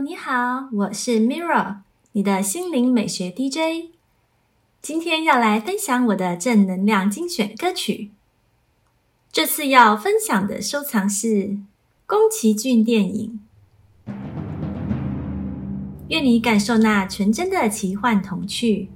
你好，我是 Mirror，你的心灵美学 DJ。今天要来分享我的正能量精选歌曲。这次要分享的收藏是宫崎骏电影，愿你感受那纯真的奇幻童趣。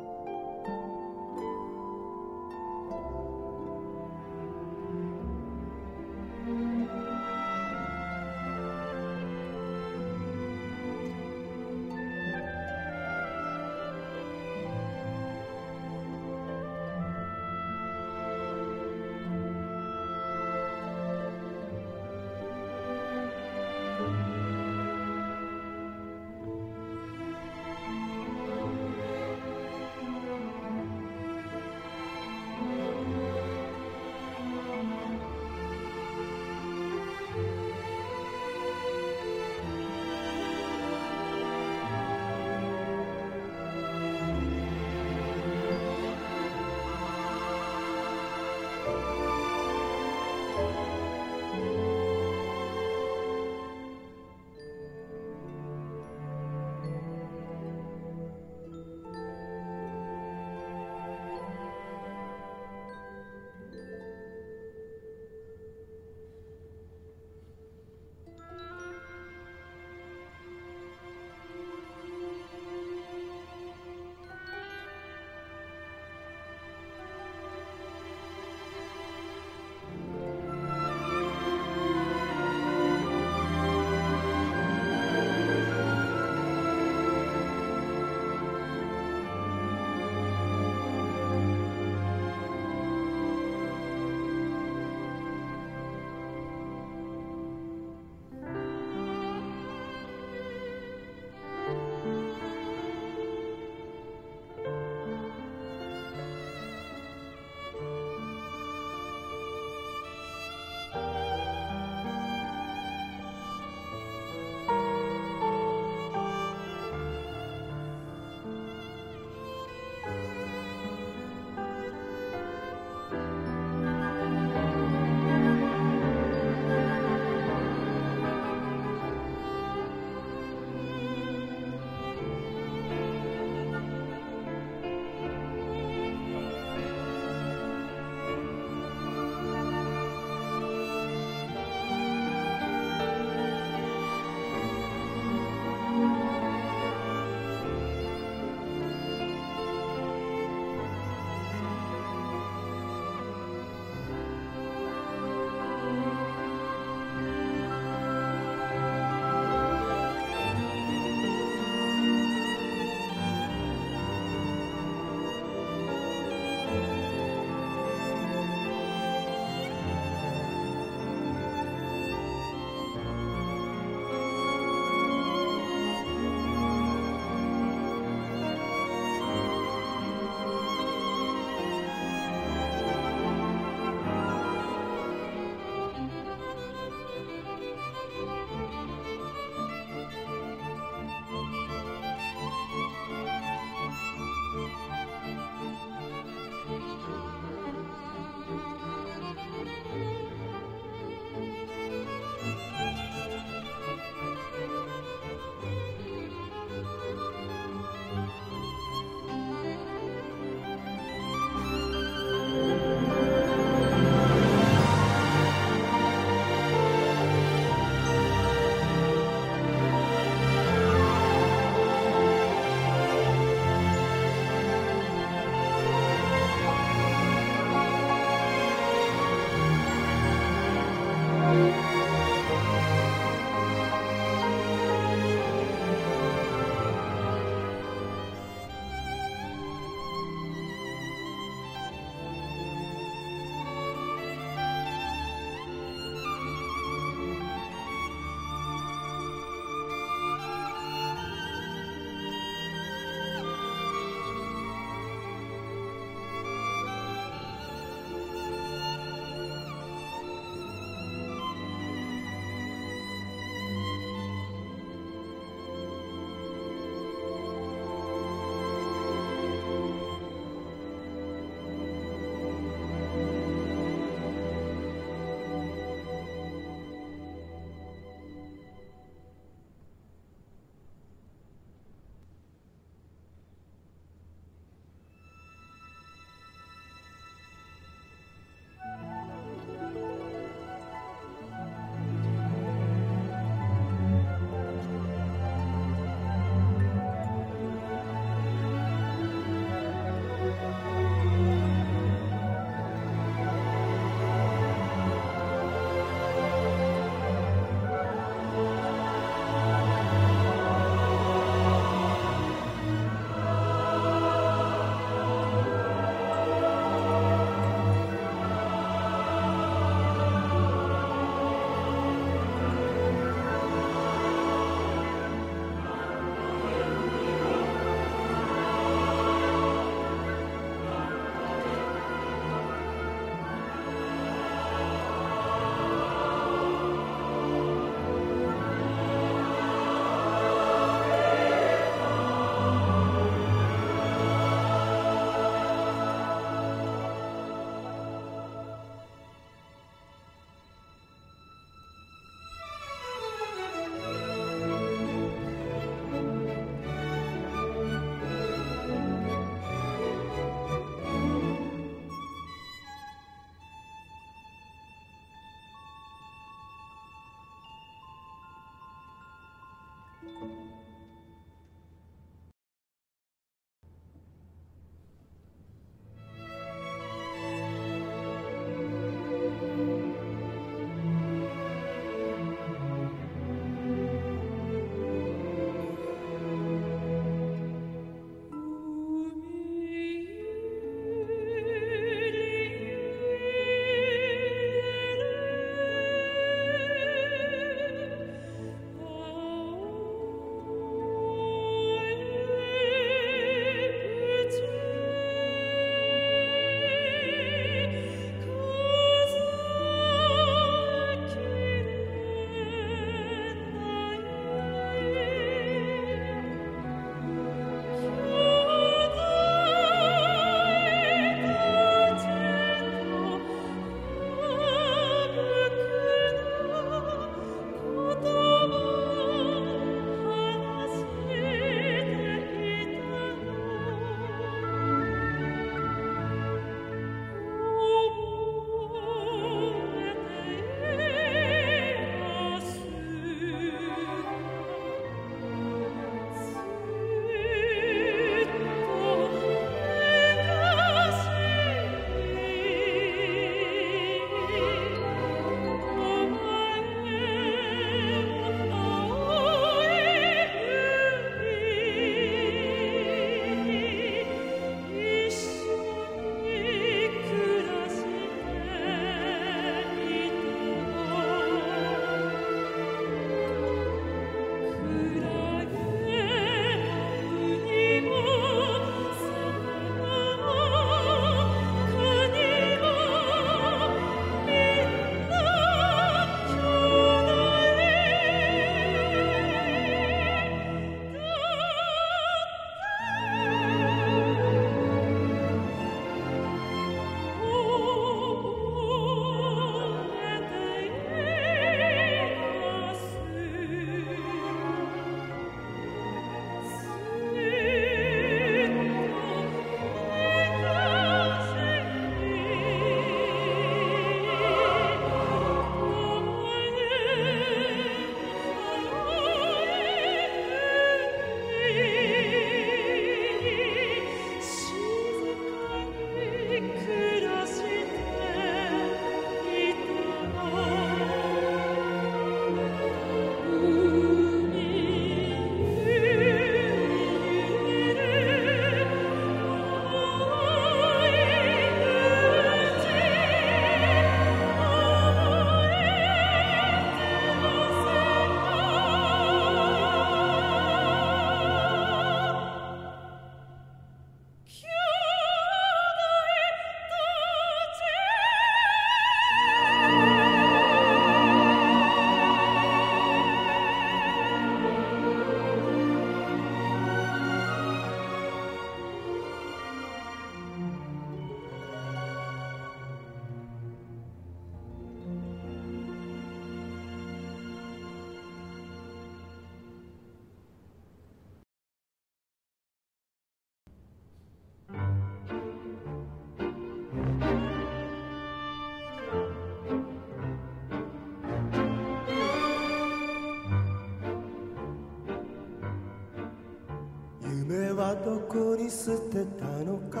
こに捨てたのか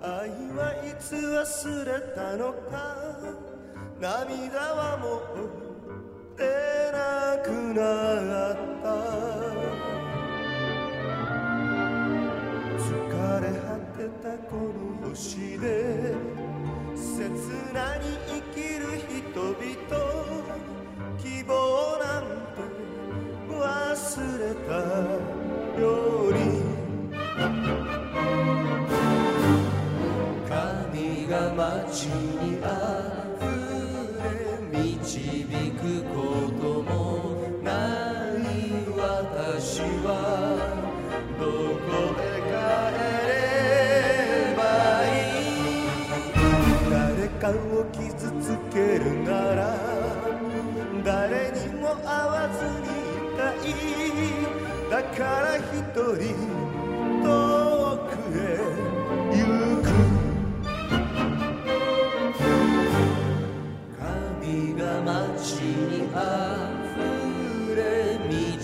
愛はいつ忘れたのか涙はもう出なくなった疲れ果てたこの星で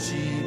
Jesus.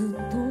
ずっと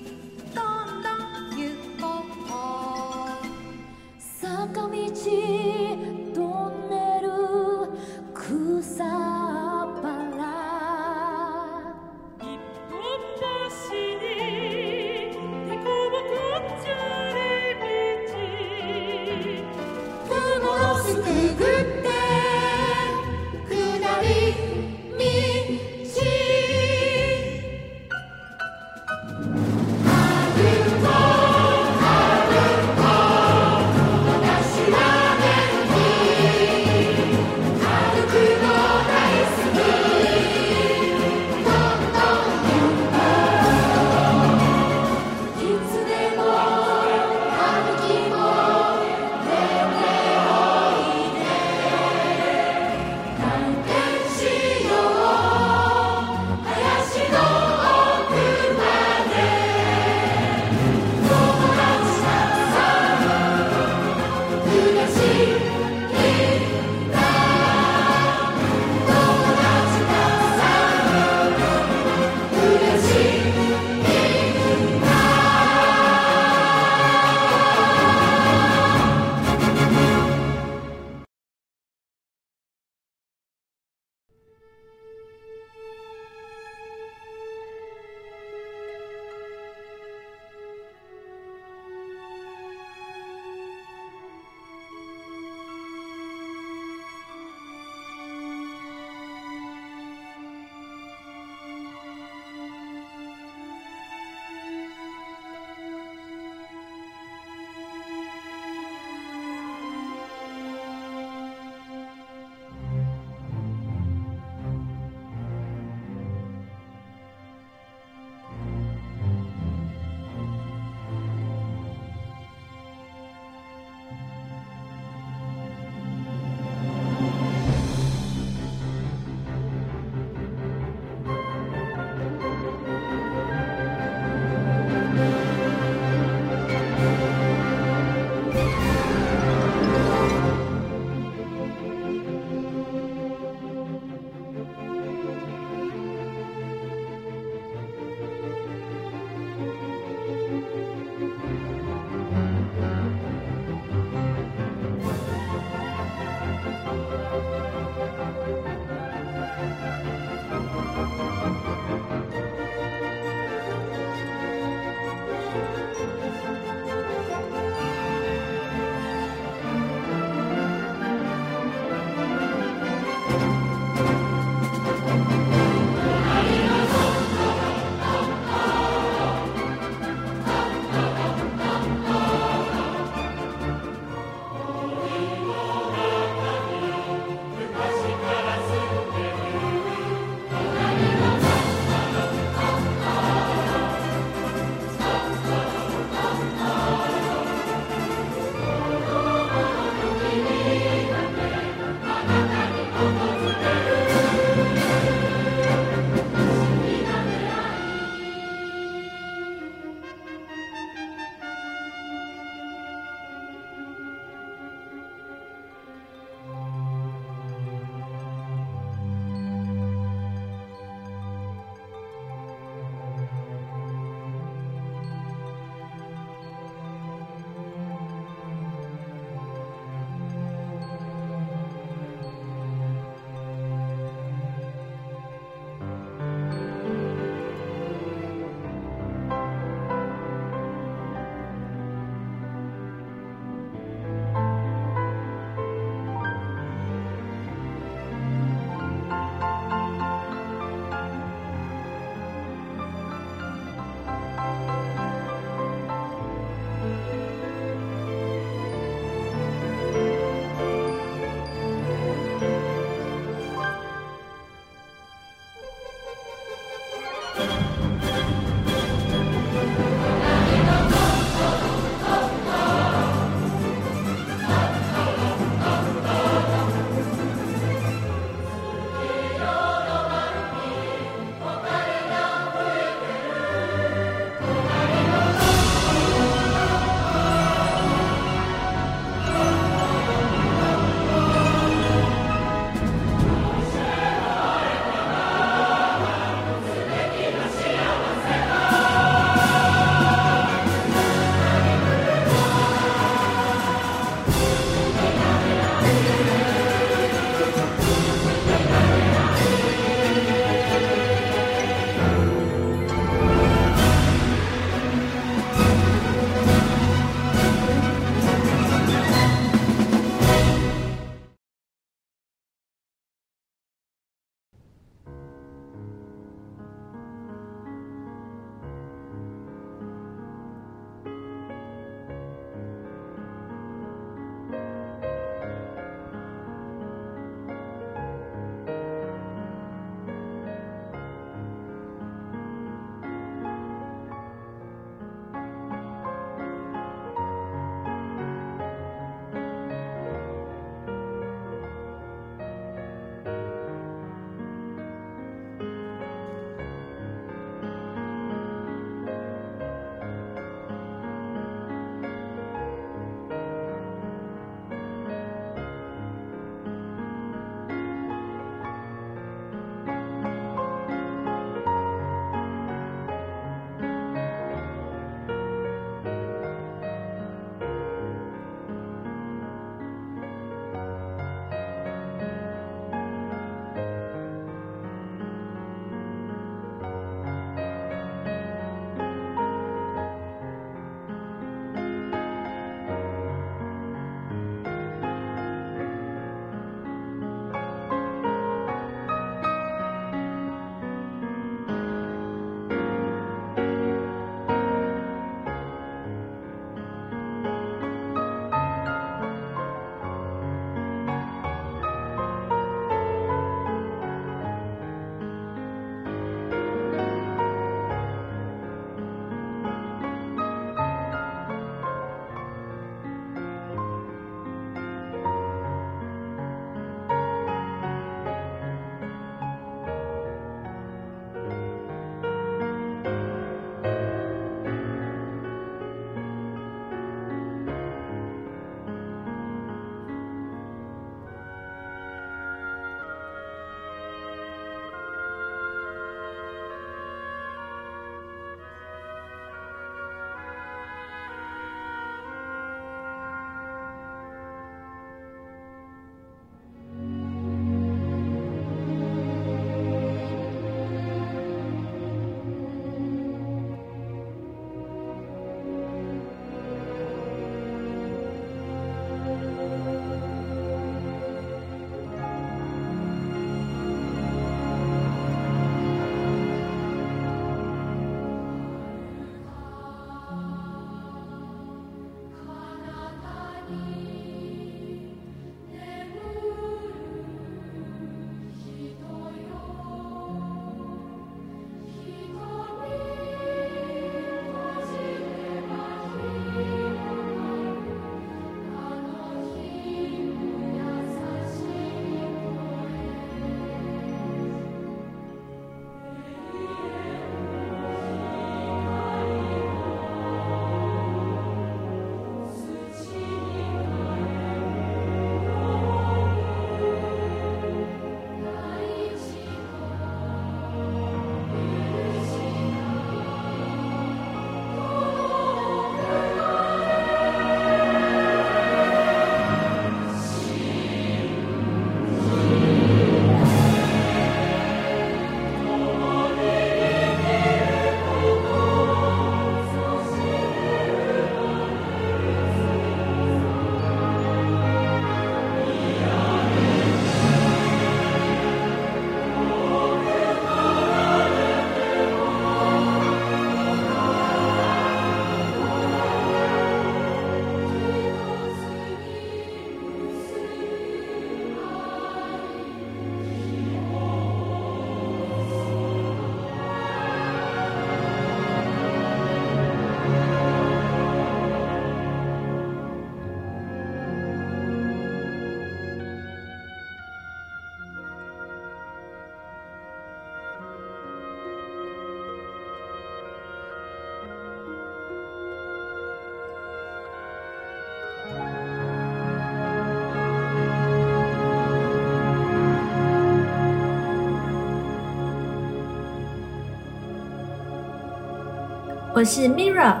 我是 Mirra，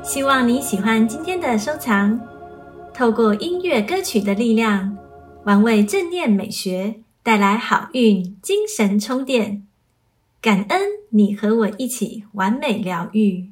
希望你喜欢今天的收藏。透过音乐歌曲的力量，玩味正念美学，带来好运，精神充电。感恩你和我一起完美疗愈。